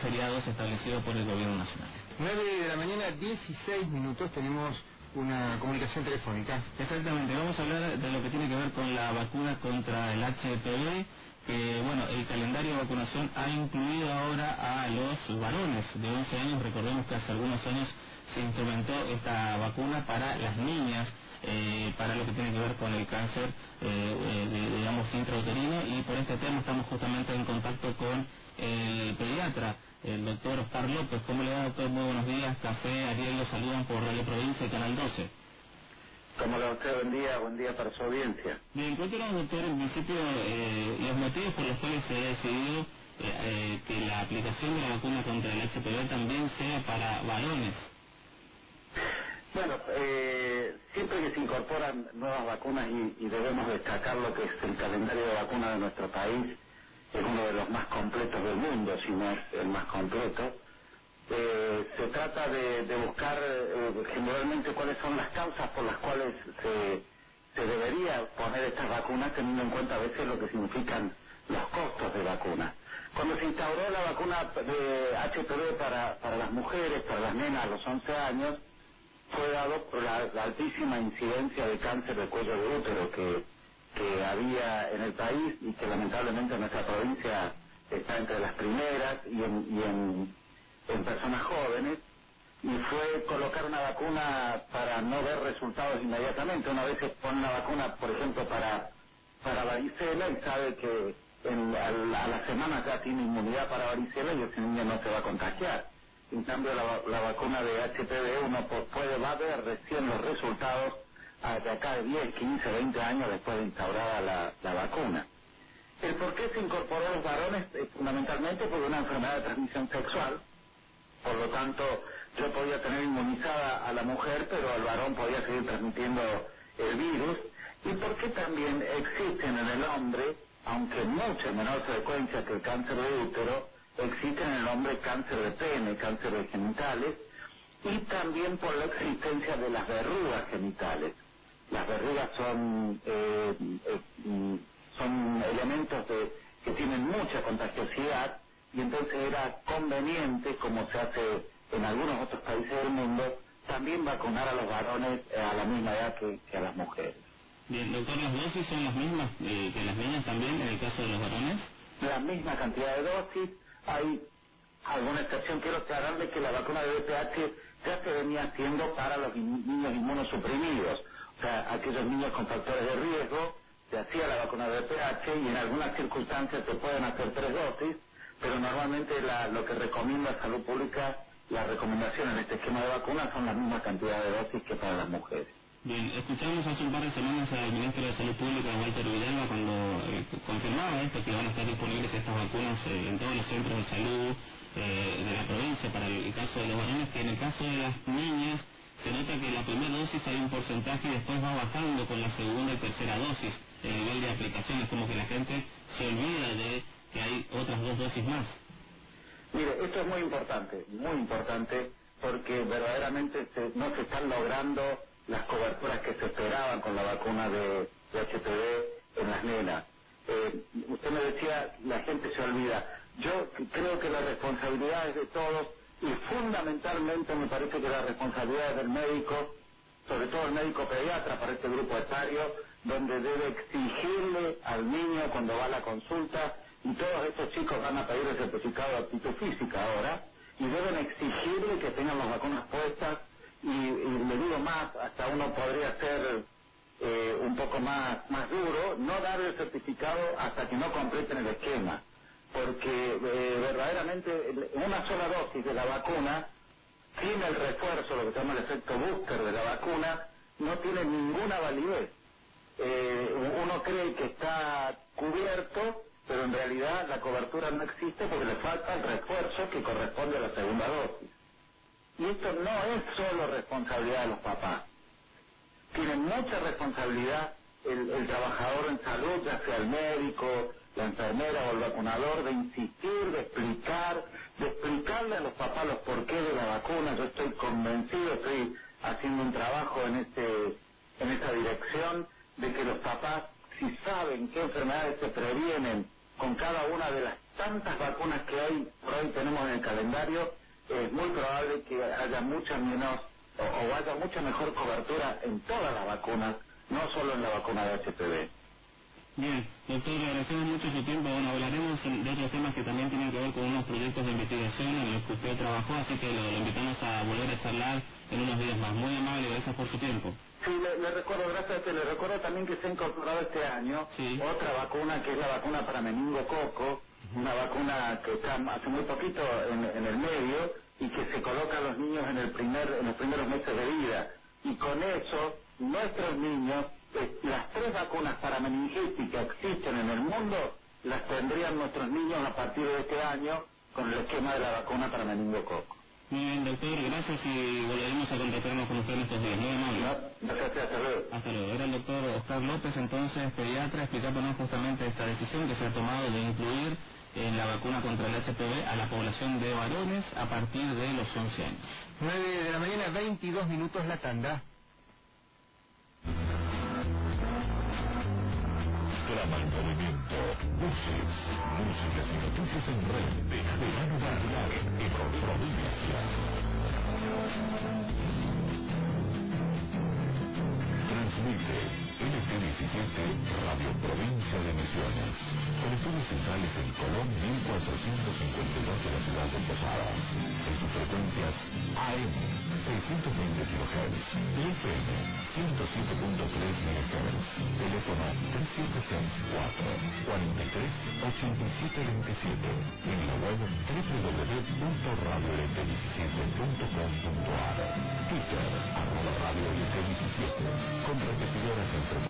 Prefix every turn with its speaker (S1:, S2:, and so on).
S1: feriados establecidos por el Gobierno Nacional.
S2: 9 de la mañana, 16 minutos, tenemos una comunicación telefónica.
S1: Exactamente, vamos a hablar de lo que tiene que ver con la vacuna contra el HPV, que bueno, el calendario de vacunación ha incluido ahora a los varones de 11 años, recordemos que hace algunos años se instrumentó esta vacuna para las niñas, eh, para lo que tiene que ver con el cáncer, eh, eh, digamos, intrauterino, y por este tema estamos justamente en contacto con el pediatra, el doctor Oscar López. ¿Cómo le va, doctor? Muy buenos días. Café, Ariel, lo saludan por Radio Provincia y Canal 12.
S3: ¿Cómo le va usted? Buen día, buen día para su audiencia.
S1: Bien, cuéntenos, doctor, en principio, eh, los motivos por los cuales se ha decidido que la aplicación de la vacuna contra el HPV también sea para varones.
S3: Bueno, eh, siempre que se incorporan nuevas vacunas y, debemos destacar lo que es el calendario de vacunas de nuestro país, es uno de los más completos del mundo, si no es el más completo, eh, se trata de, buscar eh, generalmente cuáles son las causas por las cuales se, se debería poner estas vacunas teniendo en cuenta a veces lo que significan los costos de vacunas. Cuando se instauró la vacuna de HPV para, para las mujeres, para las nenas a los 11 años, fue dado por la, altísima incidencia de cáncer de cuello de útero que, que había en el país y que lamentablemente en nuestra provincia está entre las primeras y en, y en, en personas jóvenes y fue colocar una vacuna para no ver resultados inmediatamente. Una vez se pone una vacuna, por ejemplo, para, para varicela y sabe que en, a, a la semana ya tiene inmunidad para varicela y ese niño no se va a contagiar en cambio, la, vacuna de HPV uno puede, va a ver recién los resultados de acá de 10, 15, 20 años después de instaurada la, vacuna. El por qué se incorporó a los varones es fundamentalmente por una enfermedad de transmisión sexual. Por lo tanto, yo podía tener inmunizada a la mujer, pero el varón podía seguir transmitiendo el virus. Y por qué también existen en el hombre, aunque mucha menor frecuencia que el cáncer de útero, existe en el hombre cáncer de pene, cáncer de genitales, y también por la existencia de las verrugas genitales. Las verrugas son, eh, eh, son elementos que tienen mucha contagiosidad y entonces era conveniente, como se hace en algunos otros países del mundo, también vacunar a los varones eh, a la misma edad que, a las mujeres.
S1: Bien, doctor, ¿las dosis son las mismas que las niñas también en el caso de los varones?
S3: La misma cantidad de dosis, hay alguna excepción. Quiero aclararle que la vacuna de VPH ya se venía haciendo para los niños inmunosuprimidos, o sea, aquellos niños con factores de riesgo, se hacía la vacuna de VPH y en algunas circunstancias se pueden hacer tres dosis, pero normalmente la, lo que recomienda Salud Pública, la recomendación en este esquema de vacunas son la misma cantidad de dosis que para las mujeres.
S1: Bien, escuchamos hace un par de semanas al ministro de Salud Pública, Walter Villalba, cuando eh, confirmaba esto, que van a estar disponibles estas vacunas eh, en todos los centros de salud eh, de la provincia para el, caso de los varones, que en el caso de las niñas se nota que la primera dosis hay un porcentaje y después va bajando con la segunda y tercera dosis el nivel de aplicación, es como que la gente se olvida de que hay otras dos dosis más.
S3: Mire, esto es muy importante, muy importante, porque verdaderamente no se están logrando las coberturas que se esperaban con la vacuna de, HPV en las nenas. Eh, usted me decía, la gente se olvida. Yo creo que la responsabilidad es de todos y fundamentalmente me parece que la responsabilidad es del médico, sobre todo el médico pediatra para este grupo etario, donde debe exigirle al niño cuando va a la consulta, y todos estos chicos van a pedir el certificado de aptitud física ahora, y deben exigirle que tengan las vacunas puestas y, le digo más, hasta uno podría ser eh, un poco más, más duro, no dar el certificado hasta que no completen el esquema, porque eh, verdaderamente una sola dosis de la vacuna, sin el refuerzo, lo que se llama el efecto booster de la vacuna, no tiene ninguna validez. Eh, uno cree que está cubierto, pero en realidad la cobertura no existe porque le falta el refuerzo que corresponde a la segunda dosis. Y esto no es solo responsabilidad de los papás. Tiene mucha responsabilidad el, trabajador en salud, ya sea el médico, la enfermera o el vacunador, de insistir, de explicar, de explicarle a los papás los porqués de la vacuna. Yo estoy convencido, estoy haciendo un trabajo en este en esta dirección de que los papás, si saben qué enfermedades se previenen con cada una de las tantas vacunas que hoy, por hoy tenemos en el calendario, es muy probable que haya mucha menos o, o haya mucha mejor cobertura en todas las vacunas, no solo en la vacuna de HPV.
S1: Bien, doctor, le agradecemos mucho su tiempo. Bueno, hablaremos de otros temas que también tienen que ver con unos proyectos de investigación en los que usted trabajó, así que lo, lo invitamos a volver a charlar en unos días más. Muy amable, gracias por su tiempo.
S3: Sí, le, le recuerdo, gracias a usted, le recuerdo también que se ha incorporado este año
S1: Sí.
S3: otra vacuna que es la vacuna para meningococo, una vacuna que está hace muy poquito en, en el medio y que se coloca a los niños en el primer en los primeros meses de vida. Y con eso, nuestros niños, eh, las tres vacunas para meningitis que existen en el mundo, las tendrían nuestros niños a partir de este año con el esquema de la vacuna para meningococo.
S1: Muy bien, doctor, gracias y volveremos a contactarnos con usted en estos días. Muy amable.
S3: ¿No? Gracias, hasta luego.
S1: Hasta luego. Era el doctor Oscar López, entonces pediatra, explicándonos justamente esta decisión que se ha tomado de incluir en la vacuna contra el HPV a la población de varones a partir de los 11 años.
S2: 9 de la mañana, 22 minutos la tanda.
S4: Trama en movimiento. Voces, músicas y noticias en red de Provincia de Misiones. Estudios centrales en Colón 1452 de la ciudad de Posadas. En sus frecuencias AM 620 kHz y FM 107.3 MHz. Teléfono 3764 43 8727. En la web www.radiolt17.com.ar. Twitter arroba radio LT17 con repetidoras entre